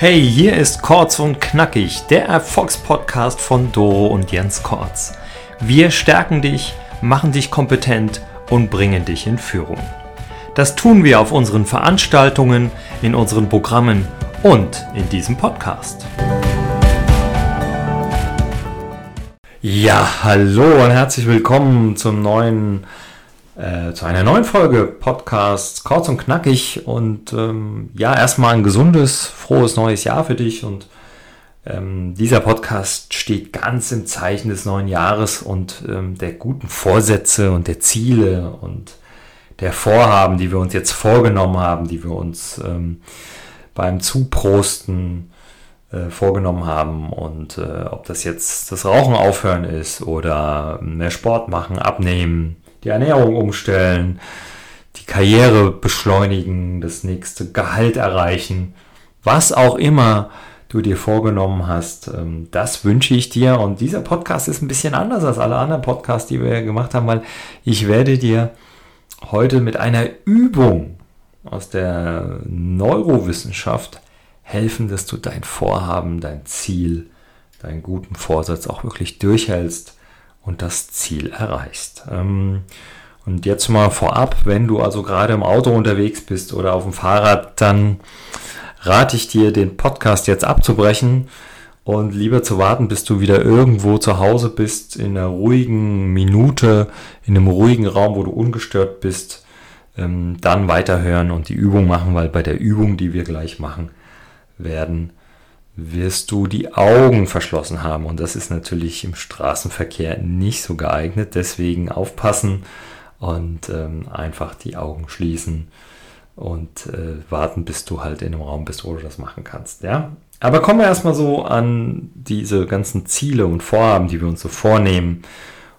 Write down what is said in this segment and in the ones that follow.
Hey, hier ist Kurz und Knackig, der Erfolgspodcast von Doro und Jens Kortz. Wir stärken dich, machen dich kompetent und bringen dich in Führung. Das tun wir auf unseren Veranstaltungen, in unseren Programmen und in diesem Podcast. Ja, hallo und herzlich willkommen zum neuen äh, zu einer neuen Folge Podcast kurz und knackig. Und ähm, ja, erstmal ein gesundes, frohes neues Jahr für dich. Und ähm, dieser Podcast steht ganz im Zeichen des neuen Jahres und ähm, der guten Vorsätze und der Ziele und der Vorhaben, die wir uns jetzt vorgenommen haben, die wir uns ähm, beim Zuprosten äh, vorgenommen haben. Und äh, ob das jetzt das Rauchen aufhören ist oder mehr Sport machen, abnehmen, die Ernährung umstellen, die Karriere beschleunigen, das nächste Gehalt erreichen, was auch immer du dir vorgenommen hast, ähm, das wünsche ich dir. Und dieser Podcast ist ein bisschen anders als alle anderen Podcasts, die wir gemacht haben, weil ich werde dir heute mit einer Übung aus der Neurowissenschaft helfen, dass du dein Vorhaben, dein Ziel, deinen guten Vorsatz auch wirklich durchhältst und das Ziel erreichst. Ähm, und jetzt mal vorab, wenn du also gerade im Auto unterwegs bist oder auf dem Fahrrad, dann rate ich dir, den Podcast jetzt abzubrechen und lieber zu warten, bis du wieder irgendwo zu Hause bist, in einer ruhigen Minute, in einem ruhigen Raum, wo du ungestört bist, ähm, dann weiterhören und die Übung machen, weil bei der Übung, die wir gleich machen werden, wirst du die Augen verschlossen haben. Und das ist natürlich im Straßenverkehr nicht so geeignet. Deswegen aufpassen und ähm, einfach die Augen schließen und äh, warten, bis du halt in einem Raum bist, wo du das machen kannst. Ja? Aber kommen wir erstmal so an diese ganzen Ziele und Vorhaben, die wir uns so vornehmen.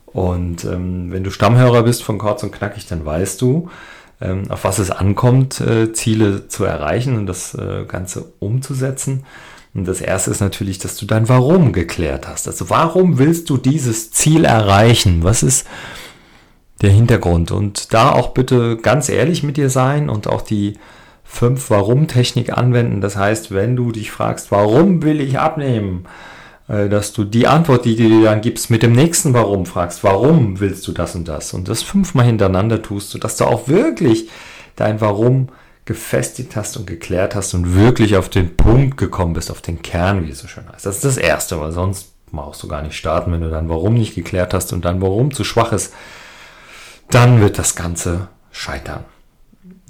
Und ähm, wenn du Stammhörer bist von Kurz und Knackig, dann weißt du, ähm, auf was es ankommt, äh, Ziele zu erreichen und das äh, Ganze umzusetzen. Und das erste ist natürlich, dass du dein Warum geklärt hast. Also warum willst du dieses Ziel erreichen? Was ist der Hintergrund? Und da auch bitte ganz ehrlich mit dir sein und auch die fünf Warum-Technik anwenden. Das heißt, wenn du dich fragst, warum will ich abnehmen? Äh, dass du die Antwort, die du dir dann gibst, mit dem nächsten Warum fragst, warum willst du das und das? Und das fünfmal hintereinander tust, sodass du auch wirklich dein Warum gefestigt hast und geklärt hast und wirklich auf den Punkt gekommen bist, auf den Kern, wie es so schön heißt. Das ist das Erste, weil sonst brauchst du gar nicht starten, wenn du dann warum nicht geklärt hast und dann warum zu schwach ist, dann wird das Ganze scheitern.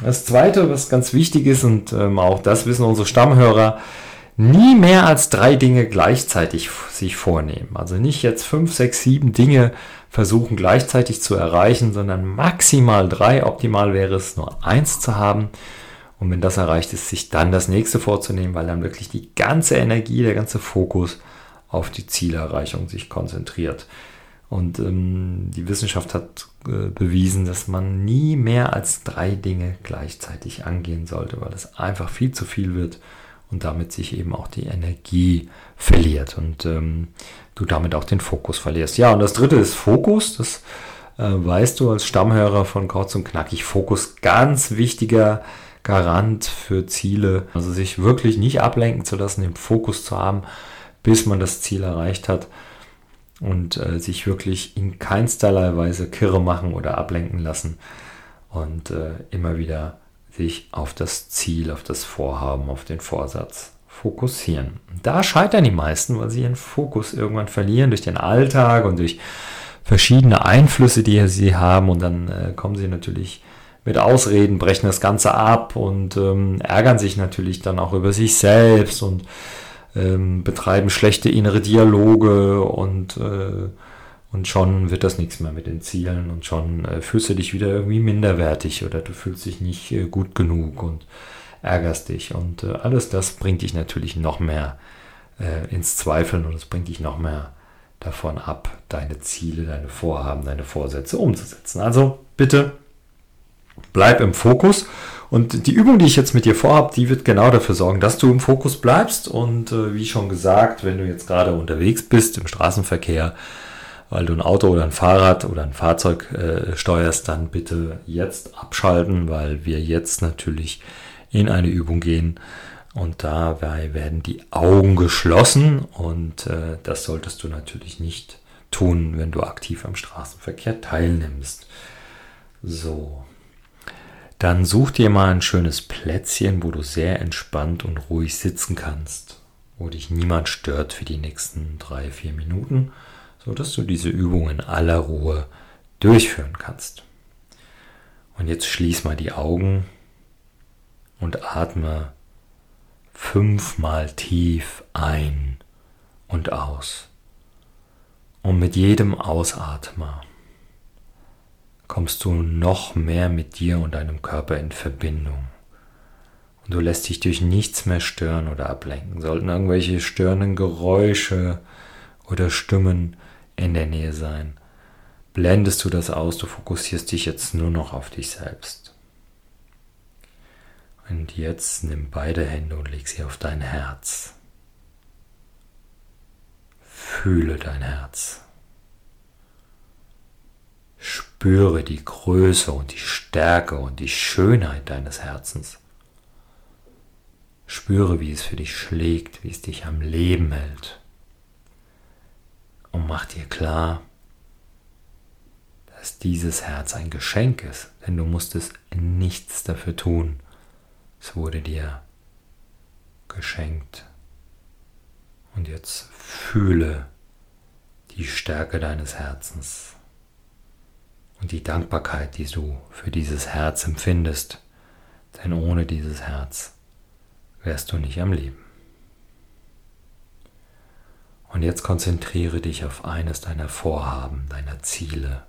Das Zweite, was ganz wichtig ist, und ähm, auch das wissen unsere Stammhörer, nie mehr als drei Dinge gleichzeitig sich vornehmen. Also nicht jetzt fünf, sechs, sieben Dinge versuchen gleichzeitig zu erreichen, sondern maximal drei. Optimal wäre es nur eins zu haben und wenn das erreicht ist, sich dann das nächste vorzunehmen, weil dann wirklich die ganze Energie, der ganze Fokus auf die Zielerreichung sich konzentriert. Und ähm, die Wissenschaft hat äh, bewiesen, dass man nie mehr als drei Dinge gleichzeitig angehen sollte, weil es einfach viel zu viel wird und damit sich eben auch die Energie verliert und ähm, du damit auch den Fokus verlierst. Ja, und das dritte ist Fokus. Das äh, weißt du als Stammhörer von Kurz und Knackig. Fokus ganz wichtiger Garant für Ziele. Also sich wirklich nicht ablenken zu lassen, den Fokus zu haben, bis man das Ziel erreicht hat und äh, sich wirklich in keinsterlei Weise kirre machen oder ablenken lassen und äh, immer wieder sich auf das Ziel, auf das Vorhaben, auf den Vorsatz fokussieren. Da scheitern die meisten, weil sie ihren Fokus irgendwann verlieren durch den Alltag und durch verschiedene Einflüsse, die sie haben und dann äh, kommen sie natürlich mit Ausreden, brechen das Ganze ab und ähm, ärgern sich natürlich dann auch über sich selbst und ähm, betreiben schlechte innere Dialoge und, äh, und schon wird das nichts mehr mit den Zielen und schon äh, fühlst du dich wieder irgendwie minderwertig oder du fühlst dich nicht äh, gut genug und ärgerst dich und äh, alles das bringt dich natürlich noch mehr äh, ins Zweifeln und es bringt dich noch mehr davon ab, deine Ziele, deine Vorhaben, deine Vorsätze umzusetzen. Also bitte bleib im Fokus. Und die Übung, die ich jetzt mit dir vorhabe, die wird genau dafür sorgen, dass du im Fokus bleibst. Und äh, wie schon gesagt, wenn du jetzt gerade unterwegs bist im Straßenverkehr, weil du ein Auto oder ein Fahrrad oder ein Fahrzeug äh, steuerst, dann bitte jetzt abschalten, weil wir jetzt natürlich in eine Übung gehen Und dabei werden die Augen geschlossen und äh, das solltest du natürlich nicht tun, wenn du aktiv am Straßenverkehr teilnimmst. So. Dann such dir mal ein schönes Plätzchen, wo du sehr entspannt und ruhig sitzen kannst, wo dich niemand stört für die nächsten drei, vier Minuten, sodass du diese Übung in aller Ruhe durchführen kannst. Und jetzt schließ mal die Augen und atme fünfmal tief ein und aus. Und mit jedem Ausatmer kommst du noch mehr mit dir und deinem Körper in Verbindung. Und du lässt dich durch nichts mehr stören oder ablenken. Sollten irgendwelche störenden Geräusche oder Stimmen in der Nähe sein, blendest du das aus, du fokussierst dich jetzt nur noch auf dich selbst. Und jetzt nimm beide Hände und leg sie auf dein Herz. Fühle dein Herz. Spüre die Größe und die Stärke und die Schönheit deines Herzens. Spüre, wie es für dich schlägt, wie es dich am Leben hält. Und mach dir klar, dass dieses Herz ein Geschenk ist, denn du musstest nichts dafür tun. Es wurde dir geschenkt. Und jetzt fühle die Stärke deines Herzens und die Dankbarkeit, die du für dieses Herz empfindest. Denn ohne dieses Herz wärst du nicht am Leben. Und jetzt konzentriere dich auf eines deiner Vorhaben, deiner Ziele.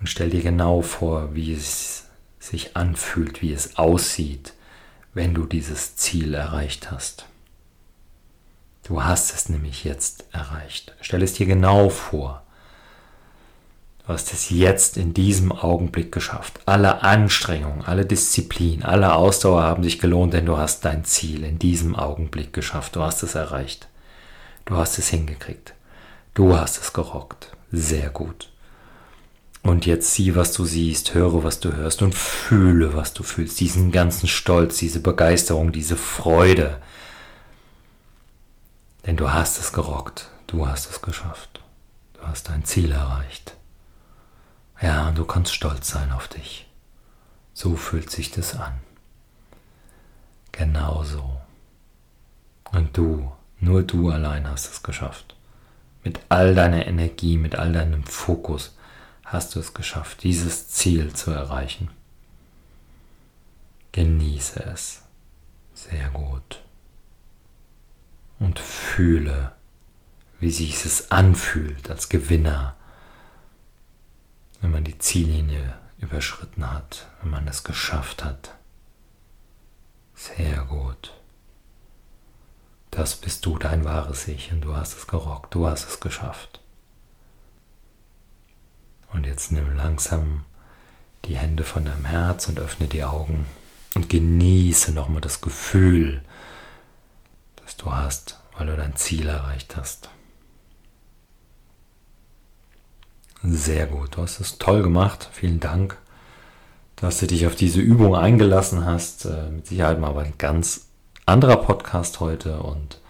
Und stell dir genau vor, wie es sich anfühlt, wie es aussieht, wenn du dieses Ziel erreicht hast. Du hast es nämlich jetzt erreicht. Stell es dir genau vor. Du hast es jetzt in diesem Augenblick geschafft. Alle Anstrengungen, alle Disziplin, alle Ausdauer haben sich gelohnt, denn du hast dein Ziel in diesem Augenblick geschafft. Du hast es erreicht. Du hast es hingekriegt. Du hast es gerockt. Sehr gut. Und jetzt sieh, was du siehst, höre, was du hörst und fühle, was du fühlst. Diesen ganzen Stolz, diese Begeisterung, diese Freude. Denn du hast es gerockt. Du hast es geschafft. Du hast dein Ziel erreicht. Ja, und du kannst stolz sein auf dich. So fühlt sich das an. Genauso. Und du, nur du allein hast es geschafft. Mit all deiner Energie, mit all deinem Fokus hast du es geschafft, dieses Ziel zu erreichen. Genieße es. Sehr gut. Und fühle, wie sich es anfühlt als Gewinner, wenn man die Ziellinie überschritten hat, wenn man es geschafft hat. Sehr gut. Das bist du, dein wahres Ich, und du hast es gerockt, du hast es geschafft. Und jetzt nimm langsam die Hände von deinem Herz und öffne die Augen und genieße nochmal das Gefühl, das du hast, weil du dein Ziel erreicht hast. Sehr gut, du hast es toll gemacht. Vielen Dank, dass du dich auf diese Übung eingelassen hast. Äh, mit Sicherheit mal ein ganz anderer Podcast heute und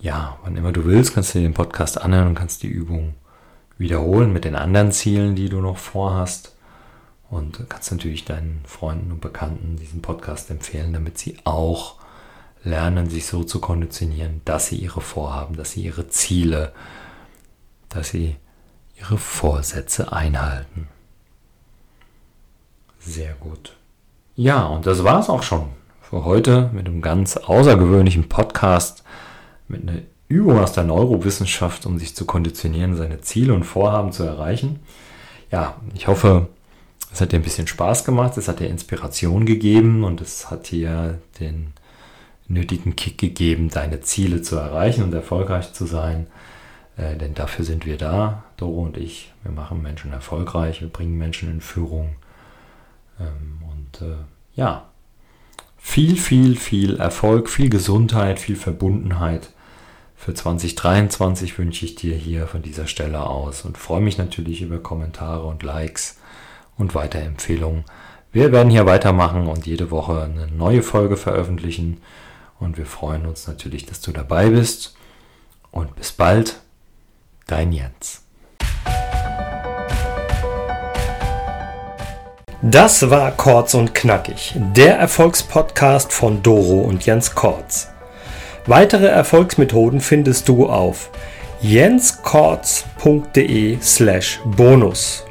ja, wann immer du willst, kannst du dir den Podcast anhören und kannst die Übung wiederholen mit den anderen Zielen, die du noch vorhast. Und kannst natürlich deinen Freunden und Bekannten diesen Podcast empfehlen, damit sie auch lernen, sich so zu konditionieren, dass sie ihre Vorhaben, dass sie ihre Ziele, dass sie ihre Vorsätze einhalten. Sehr gut. Ja, und das war es auch schon für heute mit einem ganz außergewöhnlichen Podcast mit einer Übung aus der Neurowissenschaft, um sich zu konditionieren, seine Ziele und Vorhaben zu erreichen. Ja, ich hoffe, es hat dir ein bisschen Spaß gemacht, es hat dir Inspiration gegeben und es hat dir den nötigen Kick gegeben, deine Ziele zu erreichen und erfolgreich zu sein. Äh, denn dafür sind wir da, Doro und ich. Wir machen Menschen erfolgreich, wir bringen Menschen in Führung. Ähm, und äh, ja, viel, viel, viel Erfolg, viel Gesundheit, viel Verbundenheit für 2023 wünsche ich dir hier von dieser Stelle aus und freue mich natürlich über Kommentare und Likes und Weiterempfehlungen, Wir werden hier weitermachen und jede Woche eine neue Folge veröffentlichen. Und wir freuen uns natürlich, dass du dabei bist. Und bis bald, dein Jens. Das war Kurz und Knackig, der Erfolgspodcast von Doro und Jens Kortz. Weitere Erfolgsmethoden findest du auf jenskortz.de slash bonus.